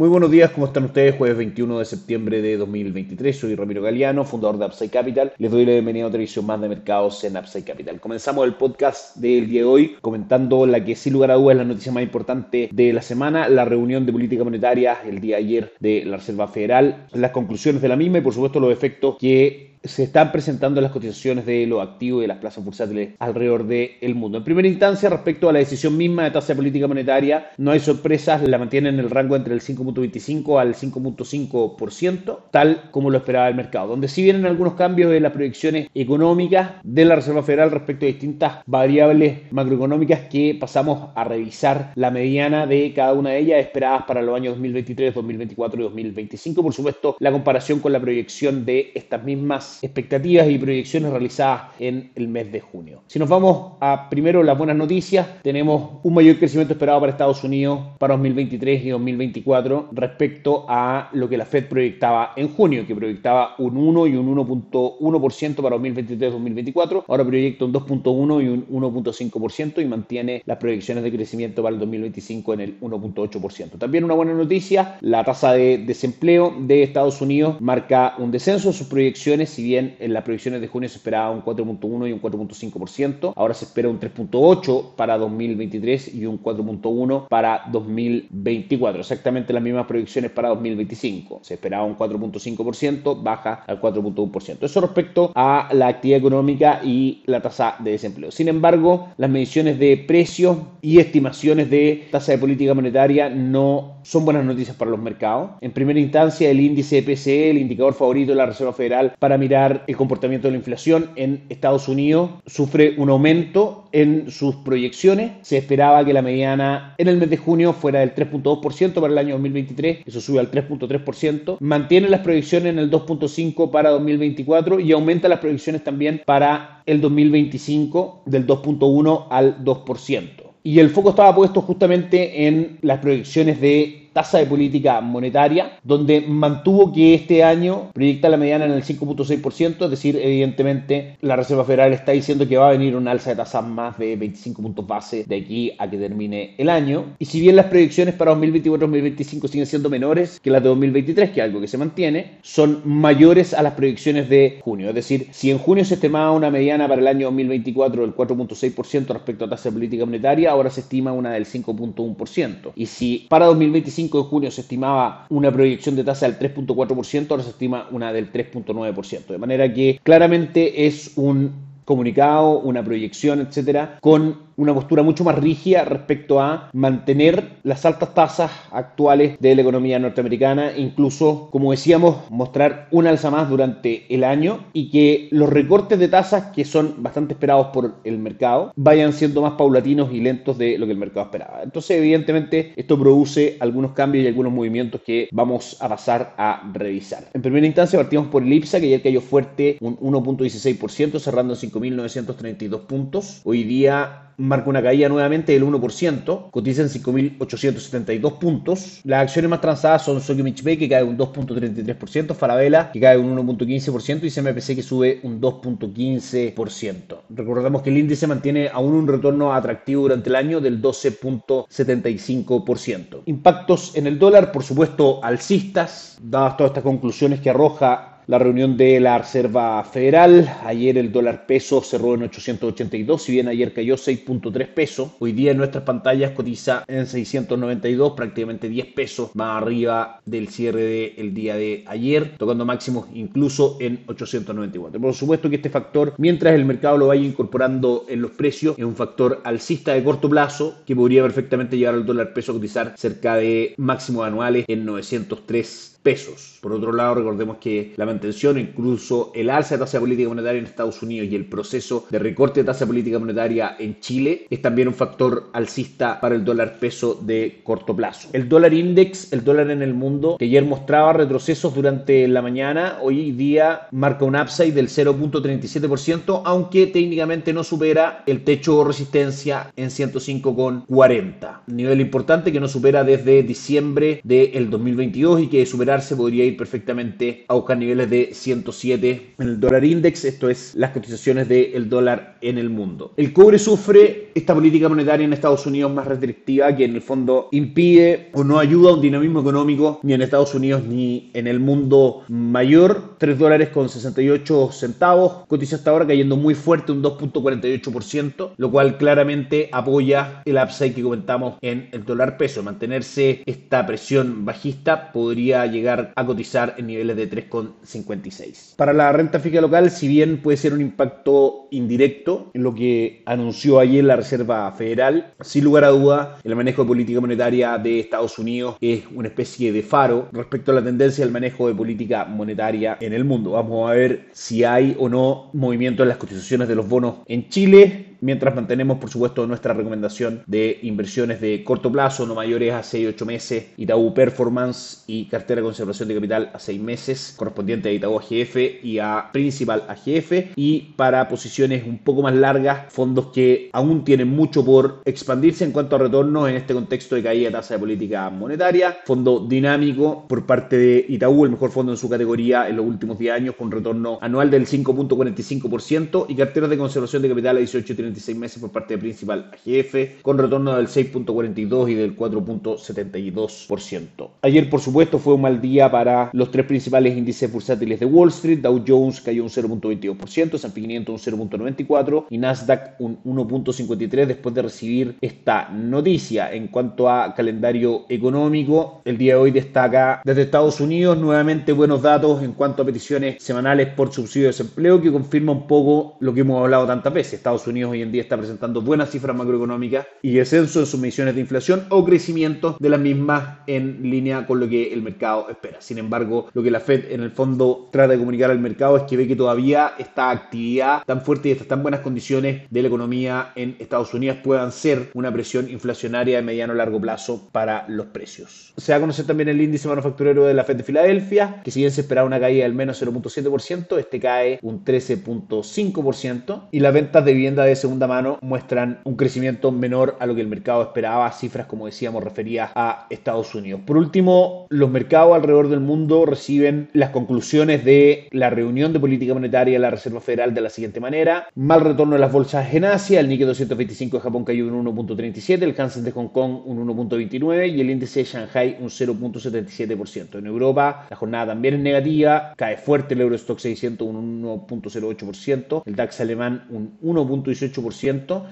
Muy buenos días, ¿cómo están ustedes? Jueves 21 de septiembre de 2023, soy Ramiro Galeano, fundador de Upside Capital. Les doy la bienvenida a otra edición más de mercados en Upside Capital. Comenzamos el podcast del día de hoy comentando la que sin lugar a dudas es la noticia más importante de la semana, la reunión de política monetaria el día de ayer de la Reserva Federal, las conclusiones de la misma y por supuesto los efectos que se están presentando las cotizaciones de los activos de las plazas bursátiles alrededor del mundo. En primera instancia, respecto a la decisión misma de tasa de política monetaria, no hay sorpresas, la mantienen en el rango entre el 5.25 al 5.5%, tal como lo esperaba el mercado, donde sí vienen algunos cambios en las proyecciones económicas de la Reserva Federal respecto a distintas variables macroeconómicas que pasamos a revisar la mediana de cada una de ellas esperadas para los años 2023, 2024 y 2025. Por supuesto, la comparación con la proyección de estas mismas expectativas y proyecciones realizadas en el mes de junio. Si nos vamos a primero las buenas noticias, tenemos un mayor crecimiento esperado para Estados Unidos para 2023 y 2024 respecto a lo que la Fed proyectaba en junio, que proyectaba un 1 y un 1.1% para 2023-2024. Ahora proyecta un 2.1 y un 1.5% y mantiene las proyecciones de crecimiento para el 2025 en el 1.8%. También una buena noticia, la tasa de desempleo de Estados Unidos marca un descenso en sus proyecciones si bien en las proyecciones de junio se esperaba un 4.1 y un 4.5%, ahora se espera un 3.8 para 2023 y un 4.1 para 2024. Exactamente las mismas proyecciones para 2025. Se esperaba un 4.5%, baja al 4.1%. Eso respecto a la actividad económica y la tasa de desempleo. Sin embargo, las mediciones de precios y estimaciones de tasa de política monetaria no son buenas noticias para los mercados. En primera instancia, el índice PCE, el indicador favorito de la Reserva Federal para mirar el comportamiento de la inflación en Estados Unidos, sufre un aumento en sus proyecciones. Se esperaba que la mediana en el mes de junio fuera del 3.2% para el año 2023, eso sube al 3.3%. Mantiene las proyecciones en el 2.5% para 2024 y aumenta las proyecciones también para el 2025 del 2.1 al 2%. Y el foco estaba puesto justamente en las proyecciones de tasa de política monetaria, donde mantuvo que este año proyecta la mediana en el 5.6%, es decir, evidentemente la Reserva Federal está diciendo que va a venir una alza de tasas más de 25 puntos base de aquí a que termine el año. Y si bien las proyecciones para 2024-2025 siguen siendo menores que las de 2023, que es algo que se mantiene, son mayores a las proyecciones de junio. Es decir, si en junio se estimaba una mediana para el año 2024 del 4.6% respecto a tasa de política monetaria, ahora se estima una del 5.1%. Y si para 2025 de junio se estimaba una proyección de tasa del 3.4%, ahora se estima una del 3.9%. De manera que claramente es un comunicado, una proyección, etcétera, con una postura mucho más rígida respecto a mantener las altas tasas actuales de la economía norteamericana, incluso, como decíamos, mostrar una alza más durante el año y que los recortes de tasas, que son bastante esperados por el mercado, vayan siendo más paulatinos y lentos de lo que el mercado esperaba. Entonces, evidentemente, esto produce algunos cambios y algunos movimientos que vamos a pasar a revisar. En primera instancia, partimos por el IPSA, que ayer cayó fuerte un 1.16%, cerrando en 5.932 puntos. Hoy día marca una caída nuevamente del 1%, cotiza en 5.872 puntos. Las acciones más transadas son Sokimich B, que cae un 2.33%, Falabella, que cae un 1.15%, y CMPC, que sube un 2.15%. Recordemos que el índice mantiene aún un retorno atractivo durante el año del 12.75%. Impactos en el dólar, por supuesto, alcistas, dadas todas estas conclusiones que arroja la reunión de la Reserva Federal. Ayer el dólar peso cerró en 882, si bien ayer cayó 6.3 pesos. Hoy día en nuestras pantallas cotiza en 692, prácticamente 10 pesos más arriba del cierre del día de ayer, tocando máximos incluso en 894. Por supuesto que este factor, mientras el mercado lo vaya incorporando en los precios, es un factor alcista de corto plazo que podría perfectamente llevar al dólar peso a cotizar cerca de máximos anuales en 903 pesos. Por otro lado, recordemos que la mantención, incluso el alza de tasa de política monetaria en Estados Unidos y el proceso de recorte de tasa política monetaria en Chile es también un factor alcista para el dólar peso de corto plazo. El dólar index, el dólar en el mundo, que ayer mostraba retrocesos durante la mañana, hoy día marca un upside del 0.37%, aunque técnicamente no supera el techo de resistencia en 105,40. Nivel importante que no supera desde diciembre del 2022 y que supera recuperarse, podría ir perfectamente a buscar niveles de 107 en el dólar index, esto es las cotizaciones del dólar en el mundo. El cobre sufre esta política monetaria en Estados Unidos más restrictiva que en el fondo impide o no ayuda a un dinamismo económico ni en Estados Unidos ni en el mundo mayor. 3 dólares con 68 centavos, cotiza hasta ahora cayendo muy fuerte, un 2.48%, lo cual claramente apoya el upside que comentamos en el dólar peso. Mantenerse esta presión bajista podría llegar a cotizar en niveles de 3,56. Para la renta fija local, si bien puede ser un impacto indirecto en lo que anunció ayer la Reserva Federal, sin lugar a duda, el manejo de política monetaria de Estados Unidos es una especie de faro respecto a la tendencia del manejo de política monetaria en el mundo. Vamos a ver si hay o no movimiento en las cotizaciones de los bonos en Chile mientras mantenemos, por supuesto, nuestra recomendación de inversiones de corto plazo, no mayores a 6-8 meses, Itaú Performance y cartera de conservación de capital a 6 meses, correspondiente a Itaú AGF y a Principal AGF, y para posiciones un poco más largas, fondos que aún tienen mucho por expandirse en cuanto a retornos en este contexto de caída de tasa de política monetaria, fondo dinámico por parte de Itaú, el mejor fondo en su categoría en los últimos 10 años, con retorno anual del 5.45% y carteras de conservación de capital a 18 26 meses por parte de Principal AGF, con retorno del 6.42 y del 4.72%. Ayer, por supuesto, fue un mal día para los tres principales índices bursátiles de Wall Street. Dow Jones cayó un 0.22%, S&P 500 un 0.94% y Nasdaq un 1.53% después de recibir esta noticia. En cuanto a calendario económico, el día de hoy destaca desde Estados Unidos nuevamente buenos datos en cuanto a peticiones semanales por subsidio de desempleo que confirma un poco lo que hemos hablado tantas veces. Estados Unidos hoy en día está presentando buenas cifras macroeconómicas y descenso en sus mediciones de inflación o crecimiento de las mismas en línea con lo que el mercado espera. Sin embargo, lo que la Fed en el fondo trata de comunicar al mercado es que ve que todavía esta actividad tan fuerte y estas tan buenas condiciones de la economía en Estados Unidos puedan ser una presión inflacionaria de mediano a largo plazo para los precios. Se va a conocer también el índice manufacturero de la Fed de Filadelfia, que si bien se esperaba una caída del menos 0.7%, este cae un 13.5% y las ventas de vivienda de segunda mano muestran un crecimiento menor a lo que el mercado esperaba, cifras como decíamos referidas a Estados Unidos. Por último, los mercados alrededor del mundo reciben las conclusiones de la reunión de política monetaria de la Reserva Federal de la siguiente manera. Mal retorno de las bolsas en Asia, el Nikkei 225 de Japón cayó un 1.37, el Hansen de Hong Kong un 1.29 y el índice de Shanghai un 0.77%. En Europa la jornada también es negativa, cae fuerte el Eurostock 600 un 1.08%, el DAX alemán un 1.18%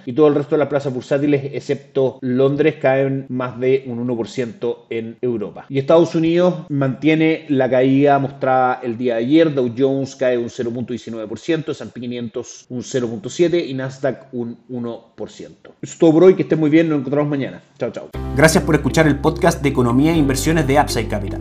y todo el resto de las plazas bursátiles, excepto Londres, caen más de un 1% en Europa. Y Estados Unidos mantiene la caída mostrada el día de ayer. Dow Jones cae un 0.19%, S&P 500 un 0.7% y Nasdaq un 1%. Eso es todo por hoy, que estén muy bien, nos encontramos mañana. Chao, chao. Gracias por escuchar el podcast de Economía e Inversiones de Upside Capital.